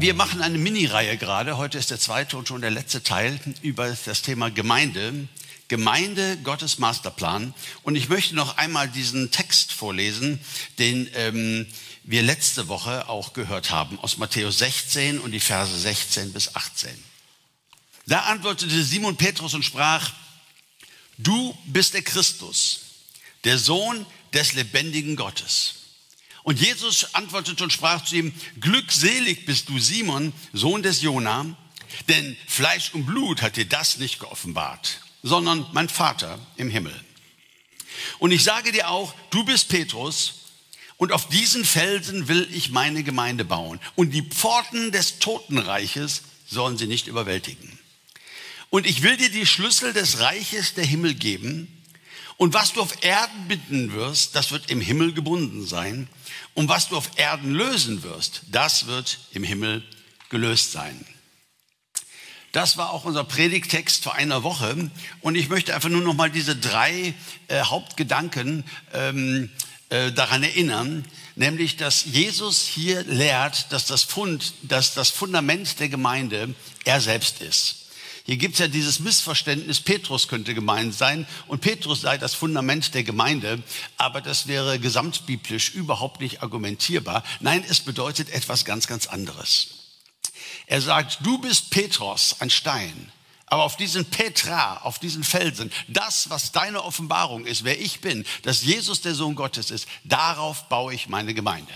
Wir machen eine Mini-Reihe gerade. Heute ist der zweite und schon der letzte Teil über das Thema Gemeinde. Gemeinde, Gottes Masterplan. Und ich möchte noch einmal diesen Text vorlesen, den ähm, wir letzte Woche auch gehört haben, aus Matthäus 16 und die Verse 16 bis 18. Da antwortete Simon Petrus und sprach, du bist der Christus, der Sohn des lebendigen Gottes. Und Jesus antwortete und sprach zu ihm, glückselig bist du Simon, Sohn des Jona, denn Fleisch und Blut hat dir das nicht geoffenbart, sondern mein Vater im Himmel. Und ich sage dir auch, du bist Petrus, und auf diesen Felsen will ich meine Gemeinde bauen. Und die Pforten des Totenreiches sollen sie nicht überwältigen. Und ich will dir die Schlüssel des Reiches der Himmel geben. Und was du auf Erden binden wirst, das wird im Himmel gebunden sein. Und was du auf Erden lösen wirst, das wird im Himmel gelöst sein. Das war auch unser Predigtext vor einer Woche. Und ich möchte einfach nur noch mal diese drei äh, Hauptgedanken ähm, äh, daran erinnern, nämlich, dass Jesus hier lehrt, dass das Fund, dass das Fundament der Gemeinde er selbst ist. Hier gibt es ja dieses Missverständnis, Petrus könnte gemeint sein und Petrus sei das Fundament der Gemeinde, aber das wäre gesamtbiblisch überhaupt nicht argumentierbar. Nein, es bedeutet etwas ganz, ganz anderes. Er sagt, du bist Petros, ein Stein, aber auf diesen Petra, auf diesen Felsen, das, was deine Offenbarung ist, wer ich bin, dass Jesus der Sohn Gottes ist, darauf baue ich meine Gemeinde.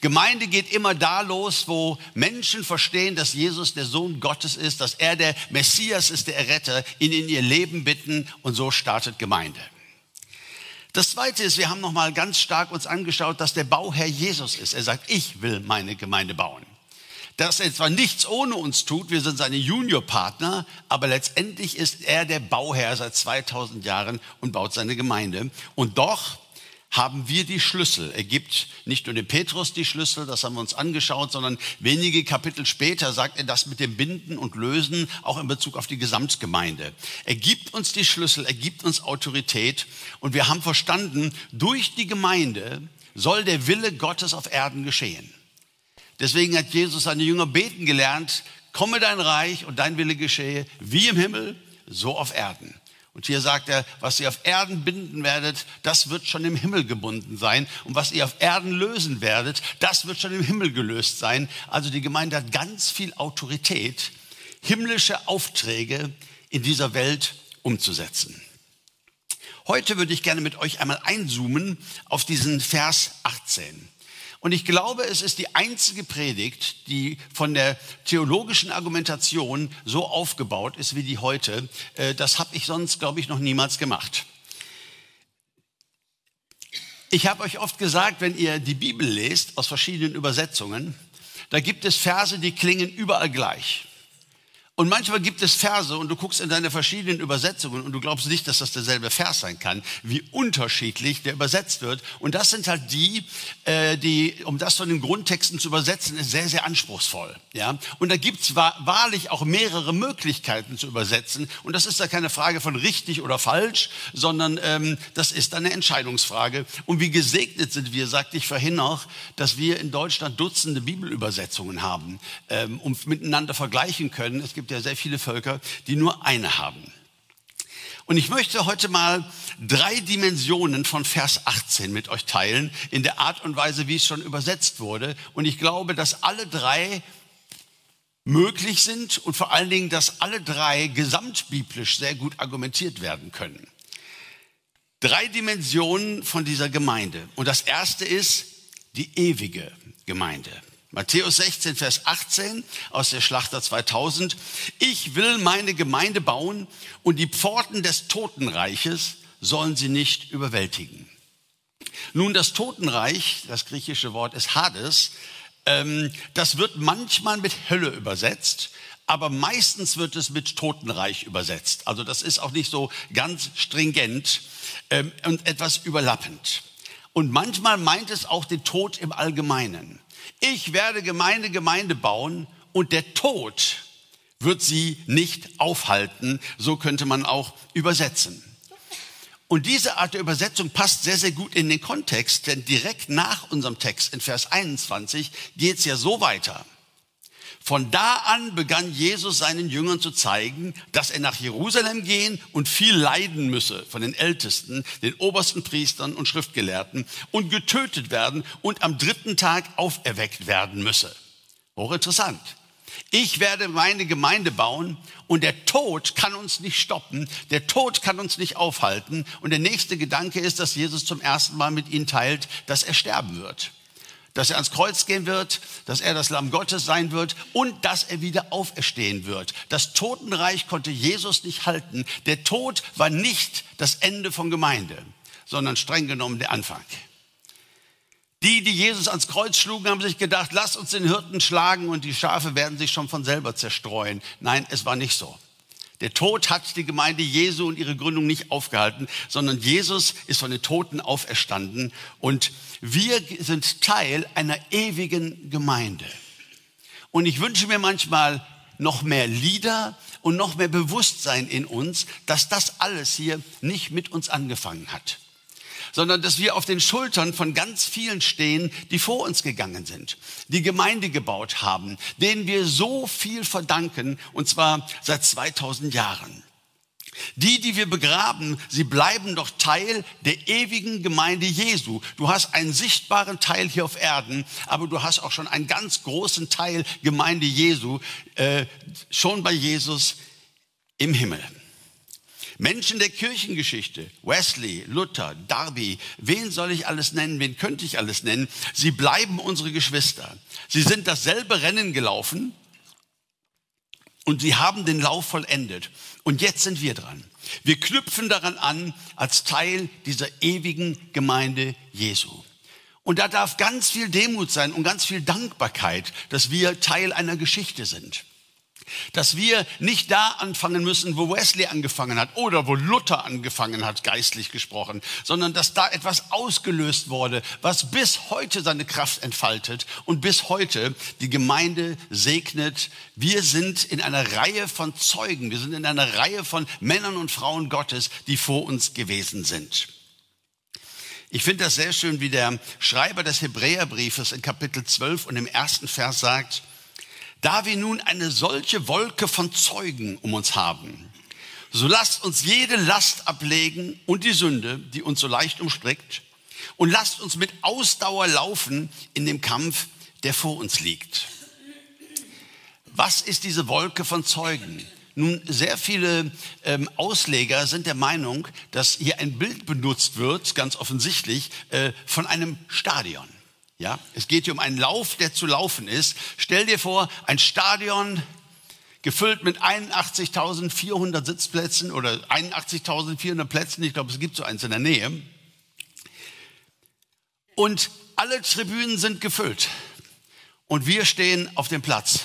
Gemeinde geht immer da los, wo Menschen verstehen, dass Jesus der Sohn Gottes ist, dass er der Messias ist, der Erretter, ihn in ihr Leben bitten und so startet Gemeinde. Das zweite ist, wir haben nochmal ganz stark uns angeschaut, dass der Bauherr Jesus ist. Er sagt, ich will meine Gemeinde bauen. Dass er zwar nichts ohne uns tut, wir sind seine Juniorpartner, aber letztendlich ist er der Bauherr seit 2000 Jahren und baut seine Gemeinde. Und doch haben wir die Schlüssel. Er gibt nicht nur dem Petrus die Schlüssel, das haben wir uns angeschaut, sondern wenige Kapitel später sagt er das mit dem Binden und Lösen auch in Bezug auf die Gesamtgemeinde. Er gibt uns die Schlüssel, er gibt uns Autorität und wir haben verstanden, durch die Gemeinde soll der Wille Gottes auf Erden geschehen. Deswegen hat Jesus seine Jünger beten gelernt, komme dein Reich und dein Wille geschehe, wie im Himmel, so auf Erden. Und hier sagt er, was ihr auf Erden binden werdet, das wird schon im Himmel gebunden sein. Und was ihr auf Erden lösen werdet, das wird schon im Himmel gelöst sein. Also die Gemeinde hat ganz viel Autorität, himmlische Aufträge in dieser Welt umzusetzen. Heute würde ich gerne mit euch einmal einzoomen auf diesen Vers 18. Und ich glaube, es ist die einzige Predigt, die von der theologischen Argumentation so aufgebaut ist wie die heute. Äh, das habe ich sonst, glaube ich, noch niemals gemacht. Ich habe euch oft gesagt, wenn ihr die Bibel lest aus verschiedenen Übersetzungen, da gibt es Verse, die klingen überall gleich. Und manchmal gibt es Verse und du guckst in deine verschiedenen Übersetzungen und du glaubst nicht, dass das derselbe Vers sein kann, wie unterschiedlich der übersetzt wird. Und das sind halt die, äh, die, um das von den Grundtexten zu übersetzen, ist sehr, sehr anspruchsvoll. Ja? Und da gibt's wahrlich auch mehrere Möglichkeiten zu übersetzen. Und das ist da keine Frage von richtig oder falsch, sondern ähm, das ist eine Entscheidungsfrage. Und wie gesegnet sind wir, sagte ich vorhin noch, dass wir in Deutschland Dutzende Bibelübersetzungen haben ähm, und miteinander vergleichen können. Es gibt gibt ja sehr viele Völker, die nur eine haben. Und ich möchte heute mal drei Dimensionen von Vers 18 mit euch teilen, in der Art und Weise, wie es schon übersetzt wurde. Und ich glaube, dass alle drei möglich sind und vor allen Dingen, dass alle drei gesamtbiblisch sehr gut argumentiert werden können. Drei Dimensionen von dieser Gemeinde. Und das erste ist die ewige Gemeinde. Matthäus 16, Vers 18 aus der Schlachter 2000. Ich will meine Gemeinde bauen und die Pforten des Totenreiches sollen sie nicht überwältigen. Nun, das Totenreich, das griechische Wort ist Hades, ähm, das wird manchmal mit Hölle übersetzt, aber meistens wird es mit Totenreich übersetzt. Also das ist auch nicht so ganz stringent ähm, und etwas überlappend. Und manchmal meint es auch den Tod im Allgemeinen. Ich werde Gemeinde, Gemeinde bauen und der Tod wird sie nicht aufhalten. So könnte man auch übersetzen. Und diese Art der Übersetzung passt sehr, sehr gut in den Kontext, denn direkt nach unserem Text in Vers 21 geht es ja so weiter. Von da an begann Jesus seinen Jüngern zu zeigen, dass er nach Jerusalem gehen und viel leiden müsse von den Ältesten, den obersten Priestern und Schriftgelehrten und getötet werden und am dritten Tag auferweckt werden müsse. Hochinteressant. Ich werde meine Gemeinde bauen und der Tod kann uns nicht stoppen, der Tod kann uns nicht aufhalten. Und der nächste Gedanke ist, dass Jesus zum ersten Mal mit ihnen teilt, dass er sterben wird dass er ans Kreuz gehen wird, dass er das Lamm Gottes sein wird und dass er wieder auferstehen wird. Das Totenreich konnte Jesus nicht halten. Der Tod war nicht das Ende von Gemeinde, sondern streng genommen der Anfang. Die, die Jesus ans Kreuz schlugen, haben sich gedacht, lass uns den Hirten schlagen und die Schafe werden sich schon von selber zerstreuen. Nein, es war nicht so. Der Tod hat die Gemeinde Jesu und ihre Gründung nicht aufgehalten, sondern Jesus ist von den Toten auferstanden und wir sind Teil einer ewigen Gemeinde. Und ich wünsche mir manchmal noch mehr Lieder und noch mehr Bewusstsein in uns, dass das alles hier nicht mit uns angefangen hat sondern dass wir auf den Schultern von ganz vielen stehen, die vor uns gegangen sind, die Gemeinde gebaut haben, denen wir so viel verdanken, und zwar seit 2000 Jahren. Die, die wir begraben, sie bleiben doch Teil der ewigen Gemeinde Jesu. Du hast einen sichtbaren Teil hier auf Erden, aber du hast auch schon einen ganz großen Teil Gemeinde Jesu, äh, schon bei Jesus im Himmel. Menschen der Kirchengeschichte, Wesley, Luther, Darby, wen soll ich alles nennen, wen könnte ich alles nennen? Sie bleiben unsere Geschwister. Sie sind dasselbe Rennen gelaufen und sie haben den Lauf vollendet. Und jetzt sind wir dran. Wir knüpfen daran an als Teil dieser ewigen Gemeinde Jesu. Und da darf ganz viel Demut sein und ganz viel Dankbarkeit, dass wir Teil einer Geschichte sind. Dass wir nicht da anfangen müssen, wo Wesley angefangen hat oder wo Luther angefangen hat, geistlich gesprochen, sondern dass da etwas ausgelöst wurde, was bis heute seine Kraft entfaltet und bis heute die Gemeinde segnet. Wir sind in einer Reihe von Zeugen, wir sind in einer Reihe von Männern und Frauen Gottes, die vor uns gewesen sind. Ich finde das sehr schön, wie der Schreiber des Hebräerbriefes in Kapitel 12 und im ersten Vers sagt, da wir nun eine solche Wolke von Zeugen um uns haben, so lasst uns jede Last ablegen und die Sünde, die uns so leicht umstrickt, und lasst uns mit Ausdauer laufen in dem Kampf, der vor uns liegt. Was ist diese Wolke von Zeugen? Nun, sehr viele ähm, Ausleger sind der Meinung, dass hier ein Bild benutzt wird, ganz offensichtlich, äh, von einem Stadion. Ja, es geht hier um einen Lauf, der zu laufen ist. Stell dir vor, ein Stadion gefüllt mit 81.400 Sitzplätzen oder 81.400 Plätzen. Ich glaube, es gibt so eins in der Nähe. Und alle Tribünen sind gefüllt. Und wir stehen auf dem Platz.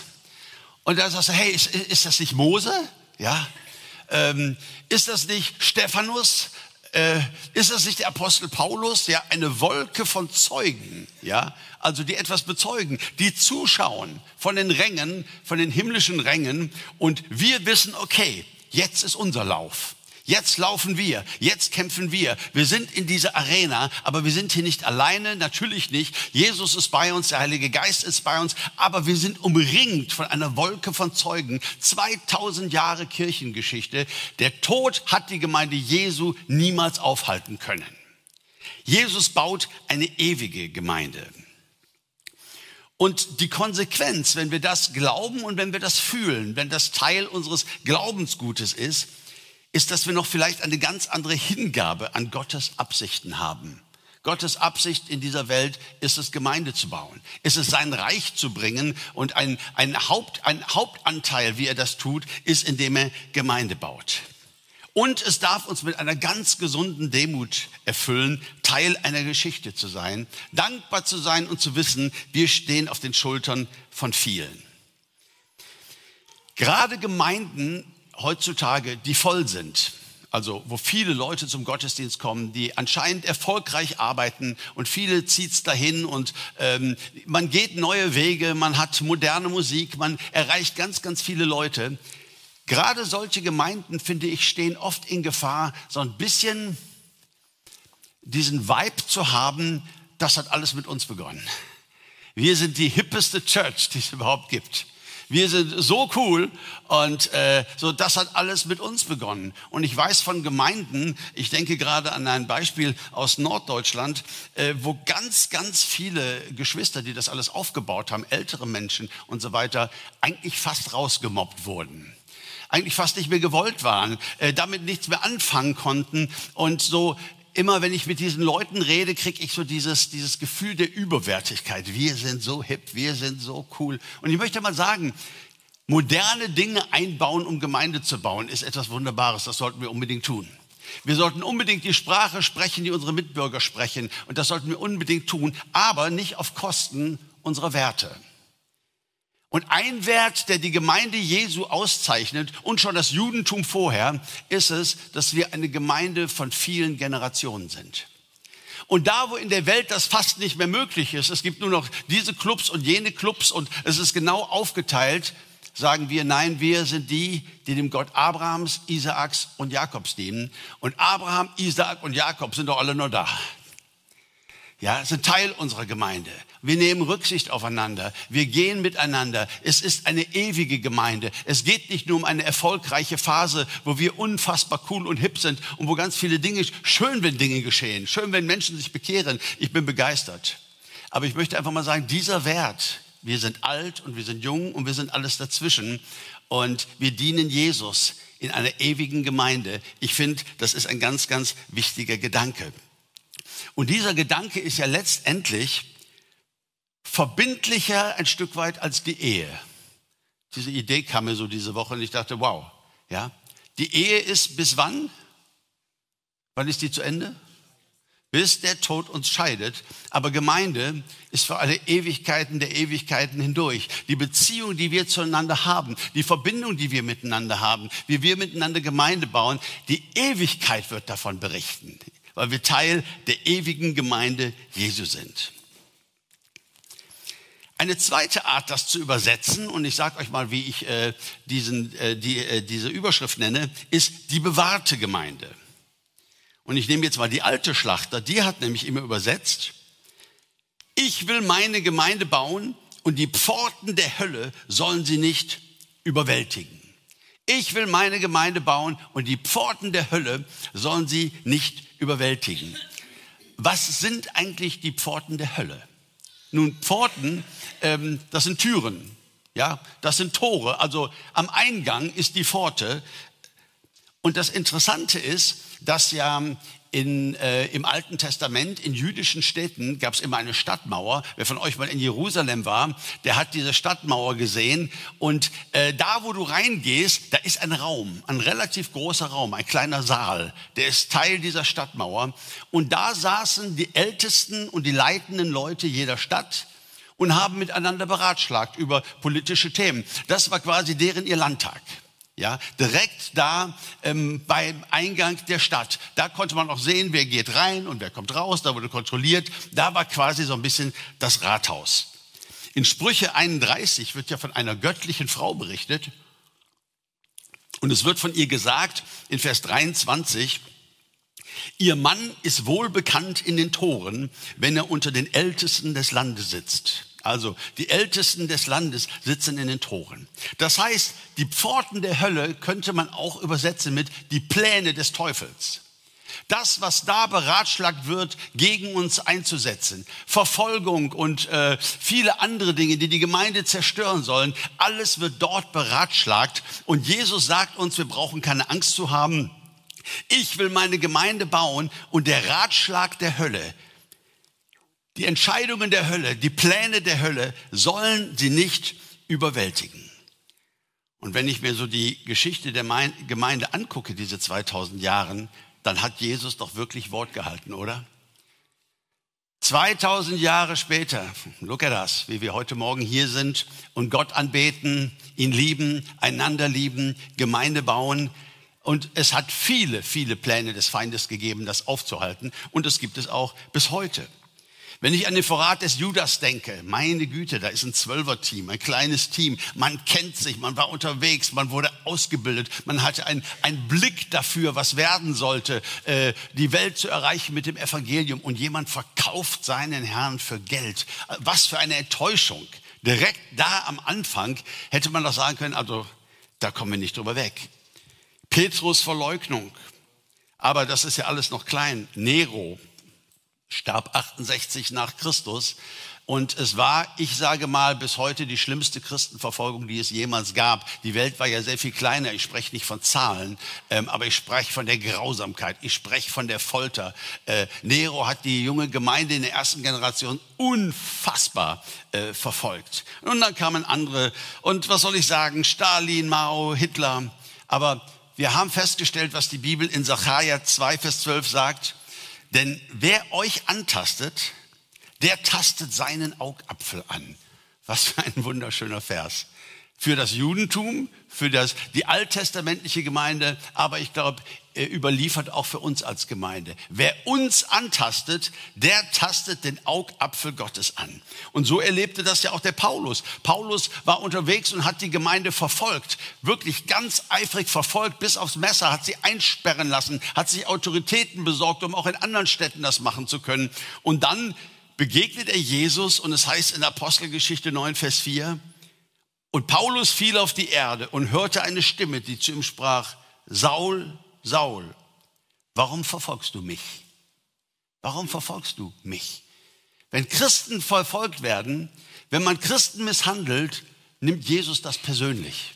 Und da sagst du, hey, ist, ist das nicht Mose? Ja. Ähm, ist das nicht Stephanus? Äh, ist das nicht der Apostel Paulus, der eine Wolke von Zeugen, ja, also die etwas bezeugen, die zuschauen von den Rängen, von den himmlischen Rängen und wir wissen, okay, jetzt ist unser Lauf. Jetzt laufen wir, jetzt kämpfen wir. Wir sind in dieser Arena, aber wir sind hier nicht alleine, natürlich nicht. Jesus ist bei uns, der Heilige Geist ist bei uns, aber wir sind umringt von einer Wolke von Zeugen. 2000 Jahre Kirchengeschichte. Der Tod hat die Gemeinde Jesu niemals aufhalten können. Jesus baut eine ewige Gemeinde. Und die Konsequenz, wenn wir das glauben und wenn wir das fühlen, wenn das Teil unseres Glaubensgutes ist, ist, dass wir noch vielleicht eine ganz andere Hingabe an Gottes Absichten haben. Gottes Absicht in dieser Welt ist es, Gemeinde zu bauen, ist es, sein Reich zu bringen und ein, ein, Haupt, ein Hauptanteil, wie er das tut, ist, indem er Gemeinde baut. Und es darf uns mit einer ganz gesunden Demut erfüllen, Teil einer Geschichte zu sein, dankbar zu sein und zu wissen, wir stehen auf den Schultern von vielen. Gerade Gemeinden heutzutage, die voll sind, also wo viele Leute zum Gottesdienst kommen, die anscheinend erfolgreich arbeiten und viele zieht's dahin und ähm, man geht neue Wege, man hat moderne Musik, man erreicht ganz, ganz viele Leute. Gerade solche Gemeinden, finde ich, stehen oft in Gefahr, so ein bisschen diesen Vibe zu haben, das hat alles mit uns begonnen. Wir sind die hippeste Church, die es überhaupt gibt. Wir sind so cool und äh, so das hat alles mit uns begonnen. Und ich weiß von Gemeinden, ich denke gerade an ein Beispiel aus Norddeutschland, äh, wo ganz, ganz viele Geschwister, die das alles aufgebaut haben, ältere Menschen und so weiter, eigentlich fast rausgemobbt wurden eigentlich fast nicht mehr gewollt waren, äh, damit nichts mehr anfangen konnten und so immer wenn ich mit diesen Leuten rede, kriege ich so dieses, dieses Gefühl der Überwertigkeit. Wir sind so hip, wir sind so cool. Und ich möchte mal sagen, moderne Dinge einbauen, um Gemeinde zu bauen, ist etwas Wunderbares. Das sollten wir unbedingt tun. Wir sollten unbedingt die Sprache sprechen, die unsere Mitbürger sprechen. Und das sollten wir unbedingt tun, aber nicht auf Kosten unserer Werte. Und ein Wert, der die Gemeinde Jesu auszeichnet und schon das Judentum vorher, ist es, dass wir eine Gemeinde von vielen Generationen sind. Und da, wo in der Welt das fast nicht mehr möglich ist, es gibt nur noch diese Clubs und jene Clubs und es ist genau aufgeteilt, sagen wir, nein, wir sind die, die dem Gott Abrahams, Isaaks und Jakobs dienen. Und Abraham, Isaak und Jakob sind doch alle nur da ja, sind Teil unserer Gemeinde. Wir nehmen Rücksicht aufeinander. Wir gehen miteinander. Es ist eine ewige Gemeinde. Es geht nicht nur um eine erfolgreiche Phase, wo wir unfassbar cool und hip sind und wo ganz viele Dinge, schön, wenn Dinge geschehen, schön, wenn Menschen sich bekehren. Ich bin begeistert. Aber ich möchte einfach mal sagen, dieser Wert, wir sind alt und wir sind jung und wir sind alles dazwischen und wir dienen Jesus in einer ewigen Gemeinde. Ich finde, das ist ein ganz, ganz wichtiger Gedanke. Und dieser Gedanke ist ja letztendlich verbindlicher ein Stück weit als die Ehe. Diese Idee kam mir so diese Woche und ich dachte, wow, ja. Die Ehe ist bis wann? Wann ist die zu Ende? Bis der Tod uns scheidet. Aber Gemeinde ist für alle Ewigkeiten der Ewigkeiten hindurch. Die Beziehung, die wir zueinander haben, die Verbindung, die wir miteinander haben, wie wir miteinander Gemeinde bauen, die Ewigkeit wird davon berichten weil wir Teil der ewigen Gemeinde Jesu sind. Eine zweite Art, das zu übersetzen, und ich sage euch mal, wie ich äh, diesen, äh, die, äh, diese Überschrift nenne, ist die bewahrte Gemeinde. Und ich nehme jetzt mal die alte Schlachter, die hat nämlich immer übersetzt, ich will meine Gemeinde bauen und die Pforten der Hölle sollen sie nicht überwältigen. Ich will meine Gemeinde bauen und die Pforten der Hölle sollen sie nicht überwältigen. Was sind eigentlich die Pforten der Hölle? Nun, Pforten, ähm, das sind Türen, ja, das sind Tore. Also am Eingang ist die Pforte. Und das Interessante ist, dass ja in, äh, im Alten Testament, in jüdischen Städten, gab es immer eine Stadtmauer. Wer von euch mal in Jerusalem war, der hat diese Stadtmauer gesehen. Und äh, da, wo du reingehst, da ist ein Raum, ein relativ großer Raum, ein kleiner Saal. Der ist Teil dieser Stadtmauer. Und da saßen die Ältesten und die leitenden Leute jeder Stadt und haben miteinander beratschlagt über politische Themen. Das war quasi deren ihr Landtag. Ja, direkt da ähm, beim Eingang der Stadt. Da konnte man auch sehen, wer geht rein und wer kommt raus. Da wurde kontrolliert. Da war quasi so ein bisschen das Rathaus. In Sprüche 31 wird ja von einer göttlichen Frau berichtet. Und es wird von ihr gesagt in Vers 23, ihr Mann ist wohl bekannt in den Toren, wenn er unter den Ältesten des Landes sitzt. Also die Ältesten des Landes sitzen in den Toren. Das heißt, die Pforten der Hölle könnte man auch übersetzen mit die Pläne des Teufels. Das, was da beratschlagt wird, gegen uns einzusetzen, Verfolgung und äh, viele andere Dinge, die die Gemeinde zerstören sollen, alles wird dort beratschlagt. Und Jesus sagt uns, wir brauchen keine Angst zu haben. Ich will meine Gemeinde bauen und der Ratschlag der Hölle, die Entscheidungen der Hölle, die Pläne der Hölle sollen sie nicht überwältigen. Und wenn ich mir so die Geschichte der Gemeinde angucke, diese 2000 Jahren, dann hat Jesus doch wirklich Wort gehalten, oder? 2000 Jahre später, look at us, wie wir heute Morgen hier sind und Gott anbeten, ihn lieben, einander lieben, Gemeinde bauen. Und es hat viele, viele Pläne des Feindes gegeben, das aufzuhalten. Und es gibt es auch bis heute. Wenn ich an den Vorrat des Judas denke, meine Güte, da ist ein Zwölfer-Team, ein kleines Team. Man kennt sich, man war unterwegs, man wurde ausgebildet, man hatte einen, einen Blick dafür, was werden sollte, äh, die Welt zu erreichen mit dem Evangelium. Und jemand verkauft seinen Herrn für Geld. Was für eine Enttäuschung. Direkt da am Anfang hätte man doch sagen können, also da kommen wir nicht drüber weg. Petrus Verleugnung. Aber das ist ja alles noch klein. Nero starb 68 nach Christus. Und es war, ich sage mal, bis heute die schlimmste Christenverfolgung, die es jemals gab. Die Welt war ja sehr viel kleiner. Ich spreche nicht von Zahlen, ähm, aber ich spreche von der Grausamkeit. Ich spreche von der Folter. Äh, Nero hat die junge Gemeinde in der ersten Generation unfassbar äh, verfolgt. Und dann kamen andere. Und was soll ich sagen? Stalin, Mao, Hitler. Aber wir haben festgestellt, was die Bibel in Sacharja 2, Vers 12 sagt. Denn wer euch antastet, der tastet seinen Augapfel an. Was für ein wunderschöner Vers. Für das Judentum, für das, die alttestamentliche Gemeinde, aber ich glaube, überliefert auch für uns als Gemeinde. Wer uns antastet, der tastet den Augapfel Gottes an. Und so erlebte das ja auch der Paulus. Paulus war unterwegs und hat die Gemeinde verfolgt, wirklich ganz eifrig verfolgt, bis aufs Messer, hat sie einsperren lassen, hat sich Autoritäten besorgt, um auch in anderen Städten das machen zu können. Und dann begegnet er Jesus und es heißt in Apostelgeschichte 9, Vers 4, und Paulus fiel auf die Erde und hörte eine Stimme, die zu ihm sprach, Saul, Saul, warum verfolgst du mich? Warum verfolgst du mich? Wenn Christen verfolgt werden, wenn man Christen misshandelt, nimmt Jesus das persönlich.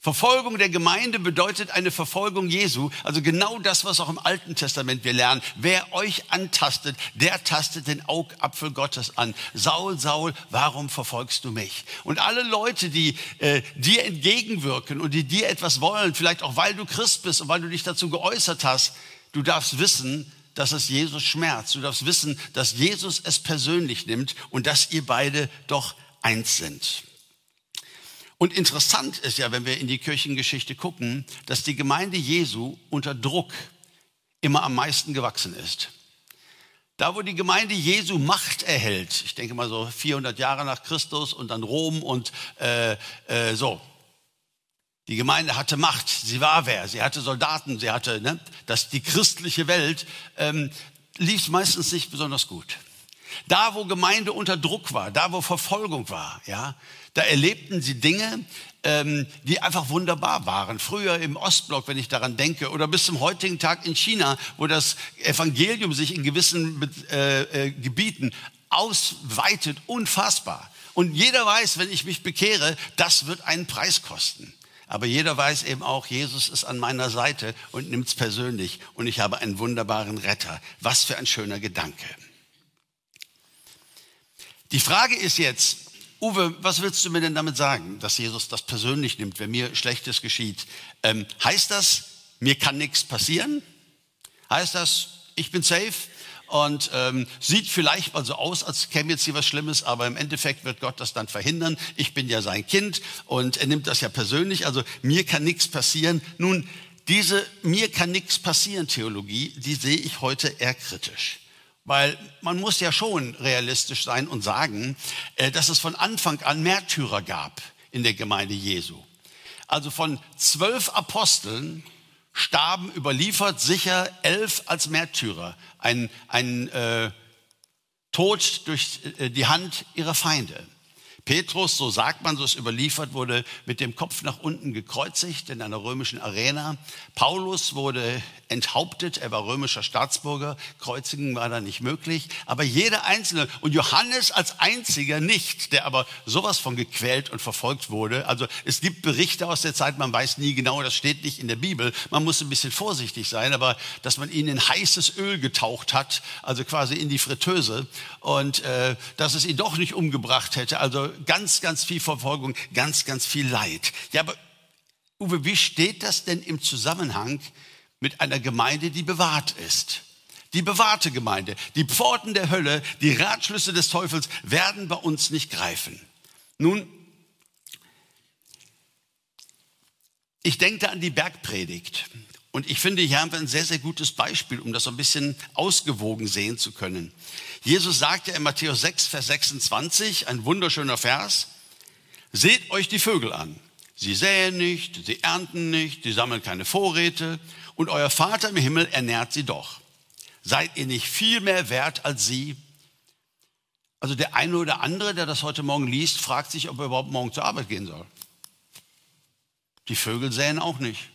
Verfolgung der Gemeinde bedeutet eine Verfolgung Jesu. Also genau das, was auch im Alten Testament wir lernen. Wer euch antastet, der tastet den Augapfel Gottes an. Saul, Saul, warum verfolgst du mich? Und alle Leute, die äh, dir entgegenwirken und die dir etwas wollen, vielleicht auch weil du Christ bist und weil du dich dazu geäußert hast, du darfst wissen, dass es Jesus schmerzt. Du darfst wissen, dass Jesus es persönlich nimmt und dass ihr beide doch eins sind. Und interessant ist ja, wenn wir in die Kirchengeschichte gucken, dass die Gemeinde Jesu unter Druck immer am meisten gewachsen ist. Da, wo die Gemeinde Jesu Macht erhält, ich denke mal so 400 Jahre nach Christus und dann Rom und äh, äh, so. Die Gemeinde hatte Macht, sie war wer, sie hatte Soldaten, sie hatte, ne, dass die christliche Welt ähm, lief meistens nicht besonders gut. Da, wo Gemeinde unter Druck war, da, wo Verfolgung war, ja, da erlebten sie Dinge, ähm, die einfach wunderbar waren. Früher im Ostblock, wenn ich daran denke, oder bis zum heutigen Tag in China, wo das Evangelium sich in gewissen äh, äh, Gebieten ausweitet, unfassbar. Und jeder weiß, wenn ich mich bekehre, das wird einen Preis kosten. Aber jeder weiß eben auch, Jesus ist an meiner Seite und nimmt es persönlich. Und ich habe einen wunderbaren Retter. Was für ein schöner Gedanke. Die Frage ist jetzt, Uwe, was willst du mir denn damit sagen, dass Jesus das persönlich nimmt, wenn mir Schlechtes geschieht? Ähm, heißt das, mir kann nichts passieren? Heißt das, ich bin safe? Und ähm, sieht vielleicht mal so aus, als käme jetzt hier was Schlimmes, aber im Endeffekt wird Gott das dann verhindern. Ich bin ja sein Kind und er nimmt das ja persönlich. Also mir kann nichts passieren. Nun, diese mir kann nichts passieren Theologie, die sehe ich heute eher kritisch. Weil man muss ja schon realistisch sein und sagen, äh, dass es von Anfang an Märtyrer gab in der Gemeinde Jesu. Also von zwölf Aposteln starben überliefert sicher elf als Märtyrer. Ein, ein äh, Tod durch äh, die Hand ihrer Feinde. Petrus, so sagt man, so ist überliefert, wurde mit dem Kopf nach unten gekreuzigt in einer römischen Arena. Paulus wurde enthauptet, er war römischer Staatsbürger, Kreuzigen war da nicht möglich. Aber jeder Einzelne und Johannes als einziger nicht, der aber sowas von gequält und verfolgt wurde. Also es gibt Berichte aus der Zeit, man weiß nie genau, das steht nicht in der Bibel. Man muss ein bisschen vorsichtig sein, aber dass man ihn in heißes Öl getaucht hat, also quasi in die Fritteuse und äh, dass es ihn doch nicht umgebracht hätte. Also ganz, ganz viel Verfolgung, ganz, ganz viel Leid. Ja, aber Uwe, wie steht das denn im Zusammenhang mit einer Gemeinde, die bewahrt ist? Die bewahrte Gemeinde, die Pforten der Hölle, die Ratschlüsse des Teufels werden bei uns nicht greifen. Nun, ich denke an die Bergpredigt. Und ich finde, hier haben wir ein sehr, sehr gutes Beispiel, um das so ein bisschen ausgewogen sehen zu können. Jesus sagte in Matthäus 6, Vers 26, ein wunderschöner Vers, seht euch die Vögel an. Sie säen nicht, sie ernten nicht, sie sammeln keine Vorräte und euer Vater im Himmel ernährt sie doch. Seid ihr nicht viel mehr wert als sie? Also der eine oder andere, der das heute Morgen liest, fragt sich, ob er überhaupt morgen zur Arbeit gehen soll. Die Vögel säen auch nicht.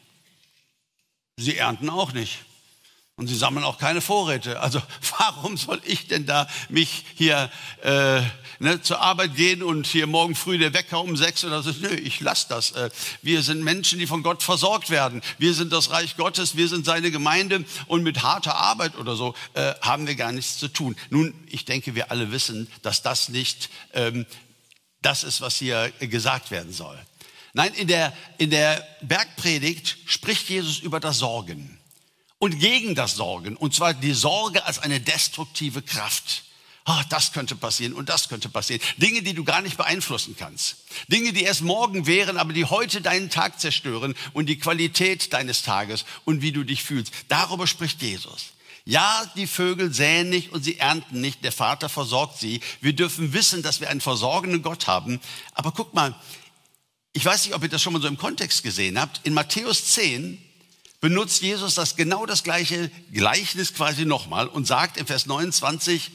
Sie ernten auch nicht. Und sie sammeln auch keine Vorräte. Also warum soll ich denn da mich hier äh, ne, zur Arbeit gehen und hier morgen früh der Wecker um sechs oder so? Nö, ich lasse das. Äh, wir sind Menschen, die von Gott versorgt werden. Wir sind das Reich Gottes, wir sind seine Gemeinde und mit harter Arbeit oder so äh, haben wir gar nichts zu tun. Nun, ich denke, wir alle wissen, dass das nicht ähm, das ist, was hier gesagt werden soll. Nein, in der, in der Bergpredigt spricht Jesus über das Sorgen und gegen das Sorgen. Und zwar die Sorge als eine destruktive Kraft. Oh, das könnte passieren und das könnte passieren. Dinge, die du gar nicht beeinflussen kannst. Dinge, die erst morgen wären, aber die heute deinen Tag zerstören und die Qualität deines Tages und wie du dich fühlst. Darüber spricht Jesus. Ja, die Vögel säen nicht und sie ernten nicht. Der Vater versorgt sie. Wir dürfen wissen, dass wir einen versorgenden Gott haben. Aber guck mal, ich weiß nicht, ob ihr das schon mal so im Kontext gesehen habt. In Matthäus 10 benutzt Jesus das genau das gleiche Gleichnis quasi nochmal und sagt im Vers 29,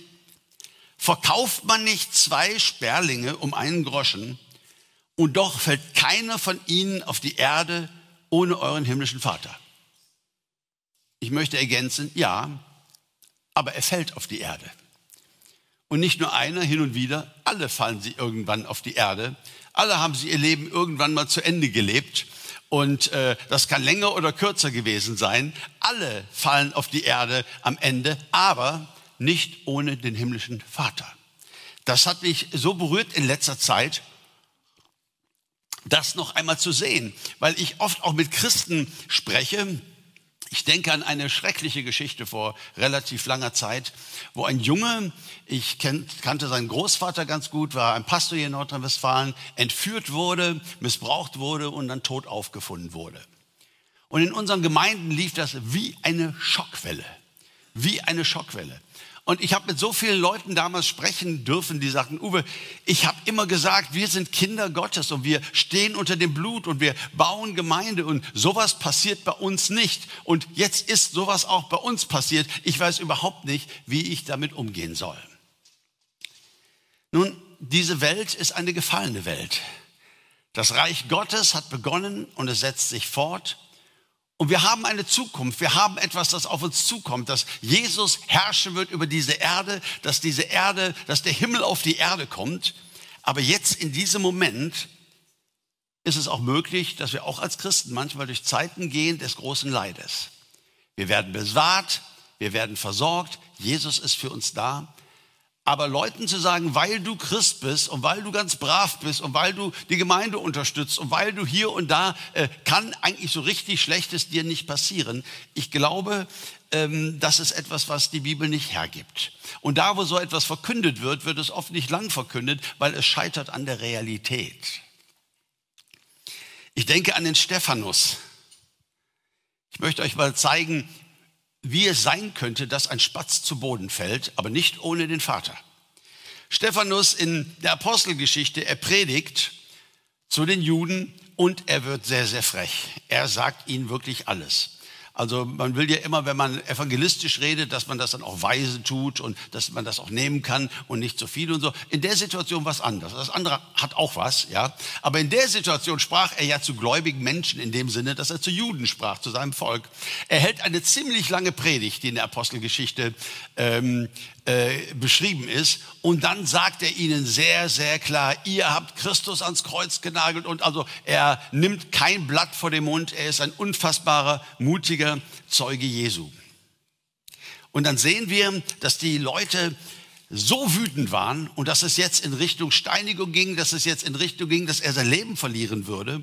verkauft man nicht zwei Sperlinge um einen Groschen und doch fällt keiner von ihnen auf die Erde ohne euren himmlischen Vater. Ich möchte ergänzen, ja, aber er fällt auf die Erde. Und nicht nur einer, hin und wieder, alle fallen sie irgendwann auf die Erde. Alle haben sie ihr Leben irgendwann mal zu Ende gelebt. Und äh, das kann länger oder kürzer gewesen sein. Alle fallen auf die Erde am Ende, aber nicht ohne den himmlischen Vater. Das hat mich so berührt in letzter Zeit, das noch einmal zu sehen, weil ich oft auch mit Christen spreche, ich denke an eine schreckliche Geschichte vor relativ langer Zeit, wo ein Junge, ich kannte seinen Großvater ganz gut, war ein Pastor hier in Nordrhein-Westfalen, entführt wurde, missbraucht wurde und dann tot aufgefunden wurde. Und in unseren Gemeinden lief das wie eine Schockwelle, wie eine Schockwelle. Und ich habe mit so vielen Leuten damals sprechen dürfen, die sagten, Uwe, ich habe immer gesagt, wir sind Kinder Gottes und wir stehen unter dem Blut und wir bauen Gemeinde und sowas passiert bei uns nicht. Und jetzt ist sowas auch bei uns passiert. Ich weiß überhaupt nicht, wie ich damit umgehen soll. Nun, diese Welt ist eine gefallene Welt. Das Reich Gottes hat begonnen und es setzt sich fort. Und wir haben eine Zukunft, wir haben etwas, das auf uns zukommt, dass Jesus herrschen wird über diese Erde, dass diese Erde, dass der Himmel auf die Erde kommt. Aber jetzt in diesem Moment ist es auch möglich, dass wir auch als Christen manchmal durch Zeiten gehen des großen Leides. Wir werden bewahrt, wir werden versorgt, Jesus ist für uns da. Aber Leuten zu sagen, weil du Christ bist und weil du ganz brav bist und weil du die Gemeinde unterstützt und weil du hier und da, äh, kann eigentlich so richtig Schlechtes dir nicht passieren. Ich glaube, ähm, das ist etwas, was die Bibel nicht hergibt. Und da, wo so etwas verkündet wird, wird es oft nicht lang verkündet, weil es scheitert an der Realität. Ich denke an den Stephanus. Ich möchte euch mal zeigen, wie es sein könnte, dass ein Spatz zu Boden fällt, aber nicht ohne den Vater. Stephanus in der Apostelgeschichte, er predigt zu den Juden und er wird sehr, sehr frech. Er sagt ihnen wirklich alles. Also man will ja immer, wenn man evangelistisch redet, dass man das dann auch weise tut und dass man das auch nehmen kann und nicht zu viel und so. In der Situation was anderes. Das andere hat auch was, ja. Aber in der Situation sprach er ja zu gläubigen Menschen in dem Sinne, dass er zu Juden sprach, zu seinem Volk. Er hält eine ziemlich lange Predigt, die in der Apostelgeschichte ähm, äh, beschrieben ist. Und dann sagt er ihnen sehr, sehr klar, ihr habt Christus ans Kreuz genagelt. Und also er nimmt kein Blatt vor den Mund. Er ist ein unfassbarer, mutiger Zeuge Jesu. Und dann sehen wir, dass die Leute so wütend waren und dass es jetzt in Richtung Steinigung ging, dass es jetzt in Richtung ging, dass er sein Leben verlieren würde.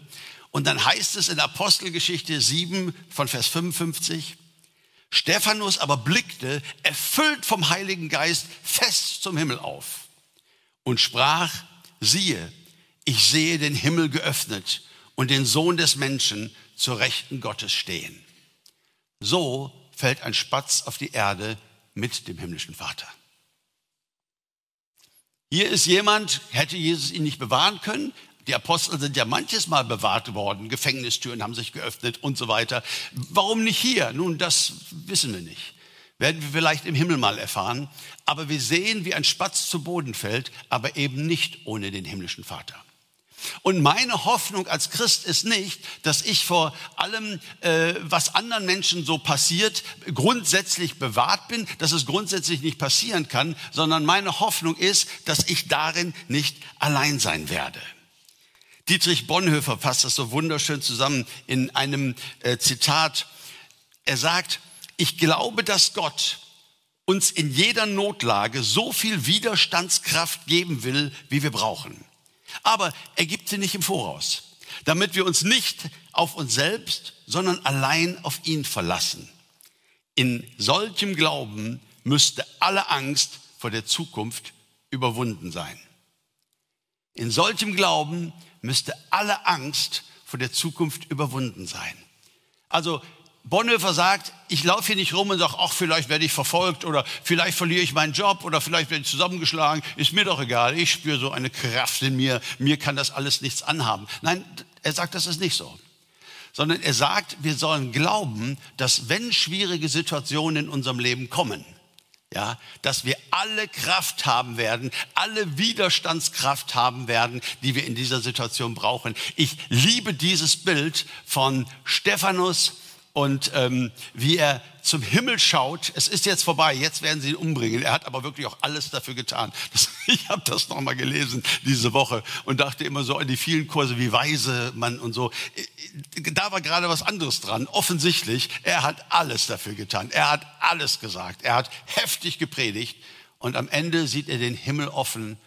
Und dann heißt es in Apostelgeschichte 7 von Vers 55, Stephanus aber blickte, erfüllt vom Heiligen Geist, fest zum Himmel auf und sprach, siehe, ich sehe den Himmel geöffnet und den Sohn des Menschen zur Rechten Gottes stehen. So fällt ein Spatz auf die Erde mit dem himmlischen Vater. Hier ist jemand, hätte Jesus ihn nicht bewahren können, die Apostel sind ja manches Mal bewahrt worden, Gefängnistüren haben sich geöffnet und so weiter. Warum nicht hier? Nun, das wissen wir nicht. Werden wir vielleicht im Himmel mal erfahren. Aber wir sehen, wie ein Spatz zu Boden fällt, aber eben nicht ohne den himmlischen Vater. Und meine Hoffnung als Christ ist nicht, dass ich vor allem, äh, was anderen Menschen so passiert, grundsätzlich bewahrt bin, dass es grundsätzlich nicht passieren kann, sondern meine Hoffnung ist, dass ich darin nicht allein sein werde. Dietrich Bonhoeffer fasst das so wunderschön zusammen in einem äh, Zitat. Er sagt, ich glaube, dass Gott uns in jeder Notlage so viel Widerstandskraft geben will, wie wir brauchen. Aber er gibt sie nicht im Voraus, damit wir uns nicht auf uns selbst, sondern allein auf ihn verlassen. In solchem Glauben müsste alle Angst vor der Zukunft überwunden sein. In solchem Glauben müsste alle Angst vor der Zukunft überwunden sein. Also Bonhoeffer sagt, ich laufe hier nicht rum und sage, ach, vielleicht werde ich verfolgt oder vielleicht verliere ich meinen Job oder vielleicht werde ich zusammengeschlagen. Ist mir doch egal. Ich spüre so eine Kraft in mir. Mir kann das alles nichts anhaben. Nein, er sagt, das ist nicht so. Sondern er sagt, wir sollen glauben, dass wenn schwierige Situationen in unserem Leben kommen, ja, dass wir alle Kraft haben werden, alle Widerstandskraft haben werden, die wir in dieser Situation brauchen. Ich liebe dieses Bild von Stephanus, und ähm, wie er zum Himmel schaut. Es ist jetzt vorbei, jetzt werden sie ihn umbringen. Er hat aber wirklich auch alles dafür getan. Das, ich habe das nochmal gelesen diese Woche und dachte immer so an die vielen Kurse, wie weise man und so. Da war gerade was anderes dran. Offensichtlich, er hat alles dafür getan. Er hat alles gesagt. Er hat heftig gepredigt und am Ende sieht er den Himmel offen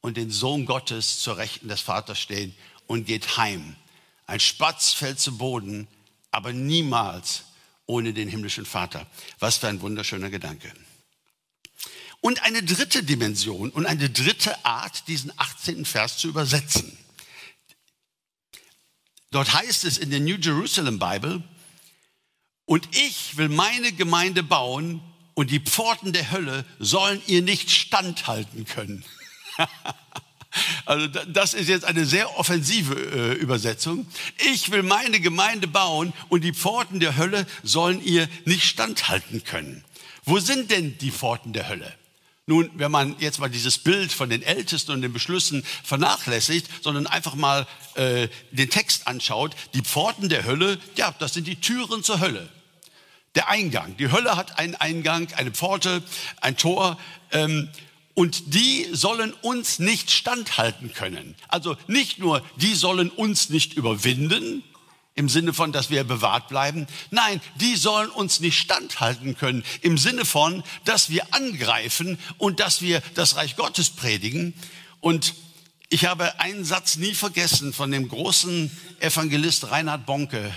und den Sohn Gottes zur Rechten des Vaters stehen und geht heim. Ein Spatz fällt zu Boden aber niemals ohne den himmlischen Vater. Was für ein wunderschöner Gedanke. Und eine dritte Dimension und eine dritte Art, diesen 18. Vers zu übersetzen. Dort heißt es in der New Jerusalem Bible, und ich will meine Gemeinde bauen und die Pforten der Hölle sollen ihr nicht standhalten können. Also das ist jetzt eine sehr offensive äh, Übersetzung. Ich will meine Gemeinde bauen und die Pforten der Hölle sollen ihr nicht standhalten können. Wo sind denn die Pforten der Hölle? Nun, wenn man jetzt mal dieses Bild von den Ältesten und den Beschlüssen vernachlässigt, sondern einfach mal äh, den Text anschaut, die Pforten der Hölle, ja, das sind die Türen zur Hölle. Der Eingang. Die Hölle hat einen Eingang, eine Pforte, ein Tor. Ähm, und die sollen uns nicht standhalten können. Also nicht nur, die sollen uns nicht überwinden, im Sinne von, dass wir bewahrt bleiben. Nein, die sollen uns nicht standhalten können, im Sinne von, dass wir angreifen und dass wir das Reich Gottes predigen. Und ich habe einen Satz nie vergessen von dem großen Evangelist Reinhard Bonke,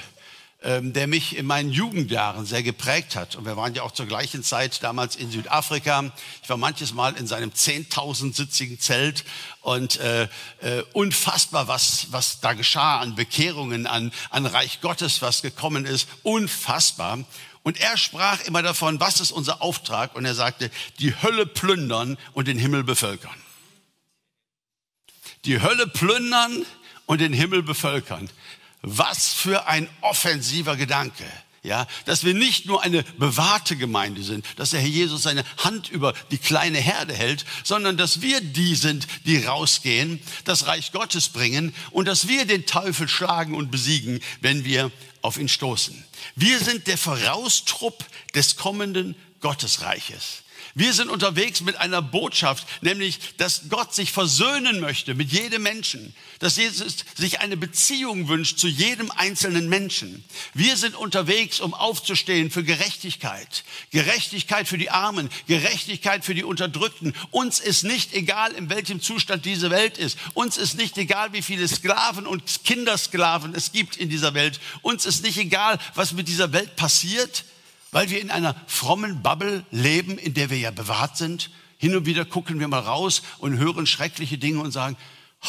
der mich in meinen Jugendjahren sehr geprägt hat. Und wir waren ja auch zur gleichen Zeit damals in Südafrika. Ich war manches Mal in seinem 10.000 sitzigen Zelt und äh, äh, unfassbar, was, was da geschah an Bekehrungen, an, an Reich Gottes, was gekommen ist. Unfassbar. Und er sprach immer davon, was ist unser Auftrag? Und er sagte, die Hölle plündern und den Himmel bevölkern. Die Hölle plündern und den Himmel bevölkern. Was für ein offensiver Gedanke. Ja, dass wir nicht nur eine bewahrte Gemeinde sind, dass der Herr Jesus seine Hand über die kleine Herde hält, sondern dass wir die sind, die rausgehen, das Reich Gottes bringen und dass wir den Teufel schlagen und besiegen, wenn wir auf ihn stoßen. Wir sind der Voraustrupp des kommenden Gottesreiches. Wir sind unterwegs mit einer Botschaft, nämlich, dass Gott sich versöhnen möchte mit jedem Menschen, dass Jesus sich eine Beziehung wünscht zu jedem einzelnen Menschen. Wir sind unterwegs, um aufzustehen für Gerechtigkeit, Gerechtigkeit für die Armen, Gerechtigkeit für die Unterdrückten. Uns ist nicht egal, in welchem Zustand diese Welt ist. Uns ist nicht egal, wie viele Sklaven und Kindersklaven es gibt in dieser Welt. Uns ist nicht egal, was mit dieser Welt passiert weil wir in einer frommen Bubble leben, in der wir ja bewahrt sind. Hin und wieder gucken wir mal raus und hören schreckliche Dinge und sagen, oh,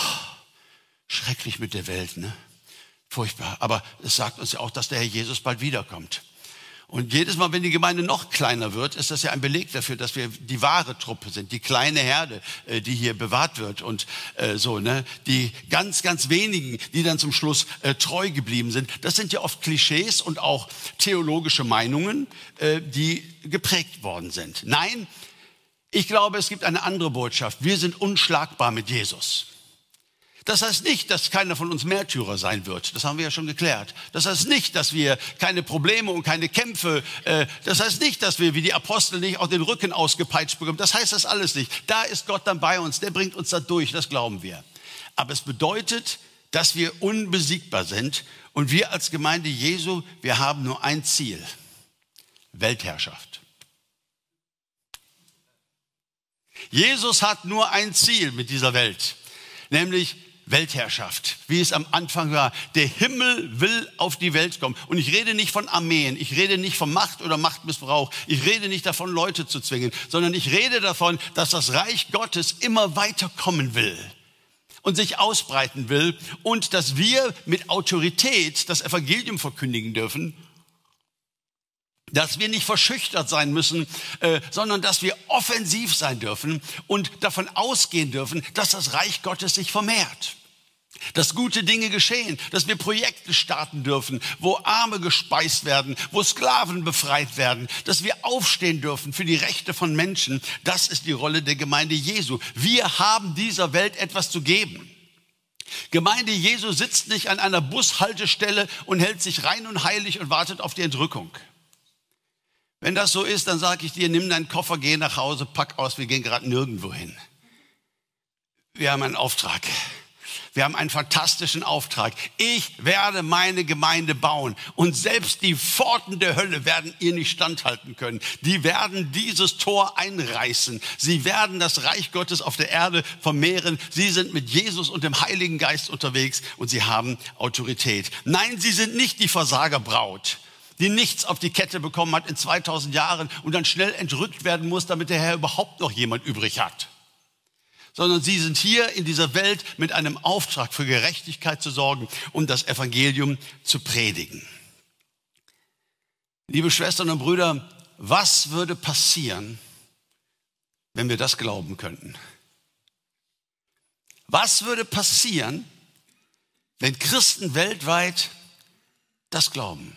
schrecklich mit der Welt, ne? Furchtbar. Aber es sagt uns ja auch, dass der Herr Jesus bald wiederkommt. Und jedes Mal, wenn die Gemeinde noch kleiner wird, ist das ja ein Beleg dafür, dass wir die wahre Truppe sind, die kleine Herde, äh, die hier bewahrt wird und äh, so, ne? Die ganz, ganz wenigen, die dann zum Schluss äh, treu geblieben sind. Das sind ja oft Klischees und auch theologische Meinungen, äh, die geprägt worden sind. Nein, ich glaube, es gibt eine andere Botschaft. Wir sind unschlagbar mit Jesus. Das heißt nicht, dass keiner von uns Märtyrer sein wird. Das haben wir ja schon geklärt. Das heißt nicht, dass wir keine Probleme und keine Kämpfe, äh, das heißt nicht, dass wir wie die Apostel nicht auch den Rücken ausgepeitscht bekommen. Das heißt das alles nicht. Da ist Gott dann bei uns, der bringt uns da durch, das glauben wir. Aber es bedeutet, dass wir unbesiegbar sind und wir als Gemeinde Jesu, wir haben nur ein Ziel. Weltherrschaft. Jesus hat nur ein Ziel mit dieser Welt, nämlich Weltherrschaft, wie es am Anfang war. Der Himmel will auf die Welt kommen. Und ich rede nicht von Armeen, ich rede nicht von Macht oder Machtmissbrauch, ich rede nicht davon, Leute zu zwingen, sondern ich rede davon, dass das Reich Gottes immer weiter kommen will und sich ausbreiten will und dass wir mit Autorität das Evangelium verkündigen dürfen dass wir nicht verschüchtert sein müssen, äh, sondern dass wir offensiv sein dürfen und davon ausgehen dürfen, dass das Reich Gottes sich vermehrt. Dass gute Dinge geschehen, dass wir Projekte starten dürfen, wo Arme gespeist werden, wo Sklaven befreit werden, dass wir aufstehen dürfen für die Rechte von Menschen. Das ist die Rolle der Gemeinde Jesu. Wir haben dieser Welt etwas zu geben. Gemeinde Jesu sitzt nicht an einer Bushaltestelle und hält sich rein und heilig und wartet auf die Entrückung. Wenn das so ist, dann sage ich dir, nimm deinen Koffer, geh nach Hause, pack aus, wir gehen gerade nirgendwo hin. Wir haben einen Auftrag. Wir haben einen fantastischen Auftrag. Ich werde meine Gemeinde bauen und selbst die Pforten der Hölle werden ihr nicht standhalten können. Die werden dieses Tor einreißen. Sie werden das Reich Gottes auf der Erde vermehren. Sie sind mit Jesus und dem Heiligen Geist unterwegs und sie haben Autorität. Nein, sie sind nicht die Versagerbraut die nichts auf die Kette bekommen hat in 2000 Jahren und dann schnell entrückt werden muss, damit der Herr überhaupt noch jemand übrig hat. Sondern sie sind hier in dieser Welt mit einem Auftrag für Gerechtigkeit zu sorgen und das Evangelium zu predigen. Liebe Schwestern und Brüder, was würde passieren, wenn wir das glauben könnten? Was würde passieren, wenn Christen weltweit das glauben?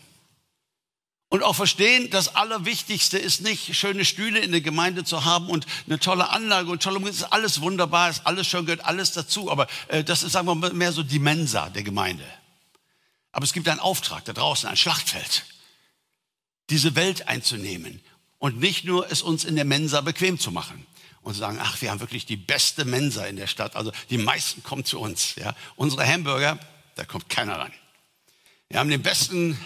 Und auch verstehen, das Allerwichtigste ist nicht, schöne Stühle in der Gemeinde zu haben und eine tolle Anlage und tolle Musik. ist alles wunderbar, ist alles schön, gehört alles dazu. Aber äh, das ist, sagen wir mal, mehr so die Mensa der Gemeinde. Aber es gibt einen Auftrag da draußen, ein Schlachtfeld, diese Welt einzunehmen und nicht nur es uns in der Mensa bequem zu machen und zu sagen, ach, wir haben wirklich die beste Mensa in der Stadt. Also die meisten kommen zu uns. Ja. Unsere Hamburger, da kommt keiner ran. Wir haben den besten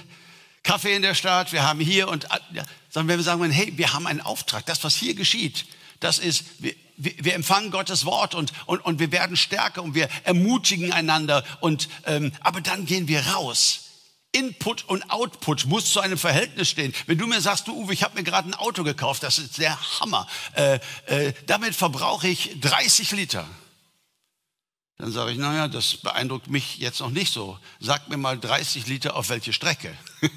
Kaffee in der Stadt, wir haben hier und ja, sondern wenn wir sagen, hey, wir haben einen Auftrag, das, was hier geschieht, das ist, wir, wir empfangen Gottes Wort und, und, und wir werden stärker und wir ermutigen einander. Und, ähm, aber dann gehen wir raus. Input und Output muss zu einem Verhältnis stehen. Wenn du mir sagst, du Uwe, ich habe mir gerade ein Auto gekauft, das ist der Hammer. Äh, äh, damit verbrauche ich 30 Liter. Dann sage ich, naja, das beeindruckt mich jetzt noch nicht so. Sag mir mal 30 Liter auf welche Strecke.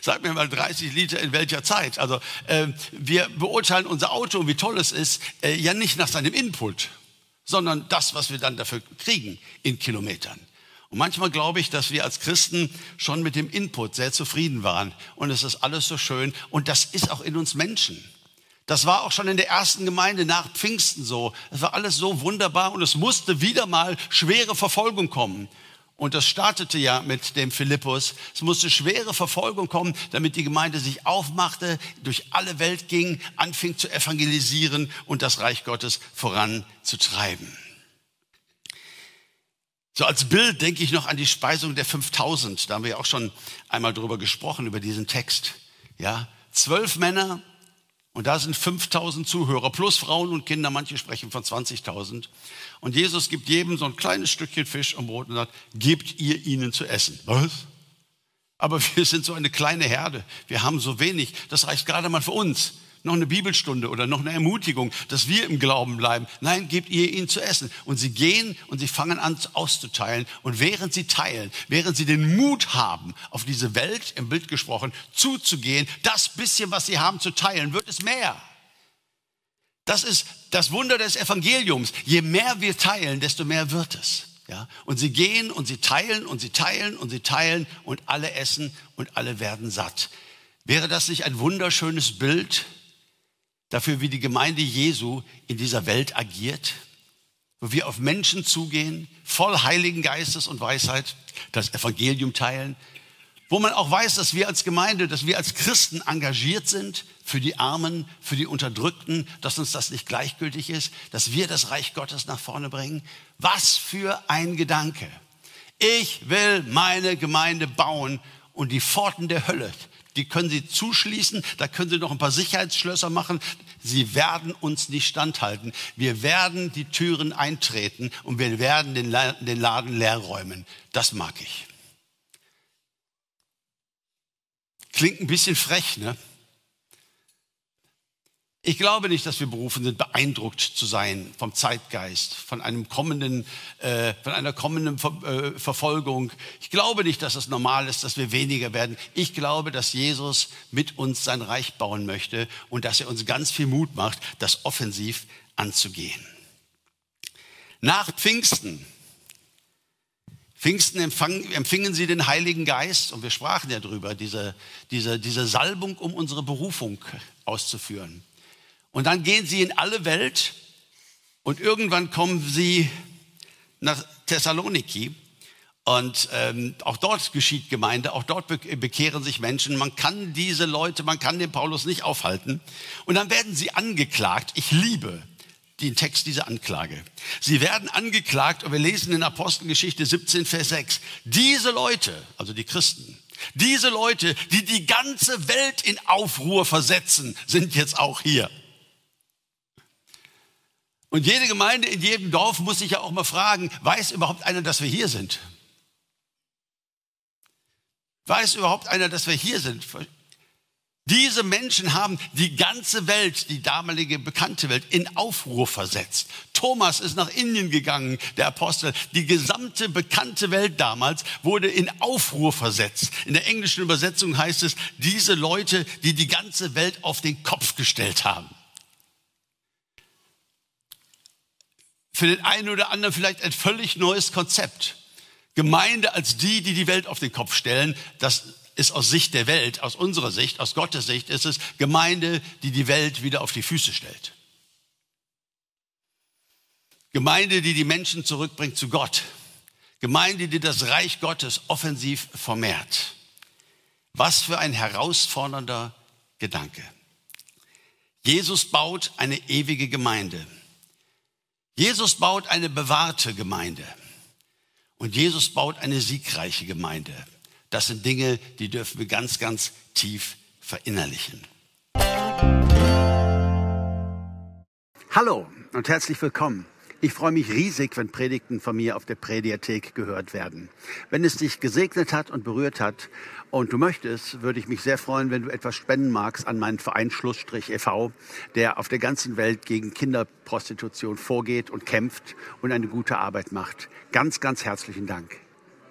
Sag mir mal 30 Liter in welcher Zeit. Also äh, wir beurteilen unser Auto und wie toll es ist, äh, ja nicht nach seinem Input, sondern das, was wir dann dafür kriegen in Kilometern. Und manchmal glaube ich, dass wir als Christen schon mit dem Input sehr zufrieden waren. Und es ist alles so schön. Und das ist auch in uns Menschen. Das war auch schon in der ersten Gemeinde nach Pfingsten so. Es war alles so wunderbar und es musste wieder mal schwere Verfolgung kommen. Und das startete ja mit dem Philippus. Es musste schwere Verfolgung kommen, damit die Gemeinde sich aufmachte, durch alle Welt ging, anfing zu evangelisieren und das Reich Gottes voranzutreiben. So als Bild denke ich noch an die Speisung der 5000. Da haben wir ja auch schon einmal drüber gesprochen, über diesen Text. Ja, zwölf Männer und da sind 5000 Zuhörer plus Frauen und Kinder, manche sprechen von 20.000. Und Jesus gibt jedem so ein kleines Stückchen Fisch und Brot und sagt, gebt ihr ihnen zu essen. Was? Aber wir sind so eine kleine Herde. Wir haben so wenig. Das reicht gerade mal für uns. Noch eine Bibelstunde oder noch eine Ermutigung, dass wir im Glauben bleiben. Nein, gebt ihr ihnen zu essen. Und sie gehen und sie fangen an auszuteilen. Und während sie teilen, während sie den Mut haben, auf diese Welt, im Bild gesprochen, zuzugehen, das bisschen, was sie haben, zu teilen, wird es mehr. Das ist das Wunder des Evangeliums. Je mehr wir teilen, desto mehr wird es. Ja? Und sie gehen und sie teilen und sie teilen und sie teilen und alle essen und alle werden satt. Wäre das nicht ein wunderschönes Bild dafür, wie die Gemeinde Jesu in dieser Welt agiert? Wo wir auf Menschen zugehen, voll Heiligen Geistes und Weisheit, das Evangelium teilen, wo man auch weiß, dass wir als Gemeinde, dass wir als Christen engagiert sind für die Armen, für die Unterdrückten, dass uns das nicht gleichgültig ist, dass wir das Reich Gottes nach vorne bringen. Was für ein Gedanke. Ich will meine Gemeinde bauen und die Pforten der Hölle, die können Sie zuschließen, da können Sie noch ein paar Sicherheitsschlösser machen. Sie werden uns nicht standhalten. Wir werden die Türen eintreten und wir werden den Laden leer räumen. Das mag ich. Klingt ein bisschen frech, ne? Ich glaube nicht, dass wir berufen sind, beeindruckt zu sein vom Zeitgeist, von einem kommenden, äh, von einer kommenden Ver äh, Verfolgung. Ich glaube nicht, dass es normal ist, dass wir weniger werden. Ich glaube, dass Jesus mit uns sein Reich bauen möchte und dass er uns ganz viel Mut macht, das offensiv anzugehen. Nach Pfingsten Pfingsten empfangen, empfingen sie den Heiligen Geist und wir sprachen ja drüber, diese, diese, diese Salbung, um unsere Berufung auszuführen. Und dann gehen sie in alle Welt und irgendwann kommen sie nach Thessaloniki und ähm, auch dort geschieht Gemeinde, auch dort bekehren sich Menschen. Man kann diese Leute, man kann den Paulus nicht aufhalten. Und dann werden sie angeklagt. Ich liebe den Text dieser Anklage. Sie werden angeklagt, und wir lesen in Apostelgeschichte 17, Vers 6, diese Leute, also die Christen, diese Leute, die die ganze Welt in Aufruhr versetzen, sind jetzt auch hier. Und jede Gemeinde in jedem Dorf muss sich ja auch mal fragen, weiß überhaupt einer, dass wir hier sind? Weiß überhaupt einer, dass wir hier sind? Diese Menschen haben die ganze Welt, die damalige bekannte Welt, in Aufruhr versetzt. Thomas ist nach Indien gegangen, der Apostel. Die gesamte bekannte Welt damals wurde in Aufruhr versetzt. In der englischen Übersetzung heißt es, diese Leute, die die ganze Welt auf den Kopf gestellt haben. Für den einen oder anderen vielleicht ein völlig neues Konzept. Gemeinde als die, die die Welt auf den Kopf stellen, das ist aus Sicht der Welt, aus unserer Sicht, aus Gottes Sicht, ist es Gemeinde, die die Welt wieder auf die Füße stellt. Gemeinde, die die Menschen zurückbringt zu Gott. Gemeinde, die das Reich Gottes offensiv vermehrt. Was für ein herausfordernder Gedanke. Jesus baut eine ewige Gemeinde. Jesus baut eine bewahrte Gemeinde. Und Jesus baut eine siegreiche Gemeinde. Das sind Dinge, die dürfen wir ganz, ganz tief verinnerlichen. Hallo und herzlich willkommen. Ich freue mich riesig, wenn Predigten von mir auf der Prädiathek gehört werden. Wenn es dich gesegnet hat und berührt hat und du möchtest, würde ich mich sehr freuen, wenn du etwas spenden magst an meinen Verein Schlussstrich e.V., der auf der ganzen Welt gegen Kinderprostitution vorgeht und kämpft und eine gute Arbeit macht. Ganz, ganz herzlichen Dank.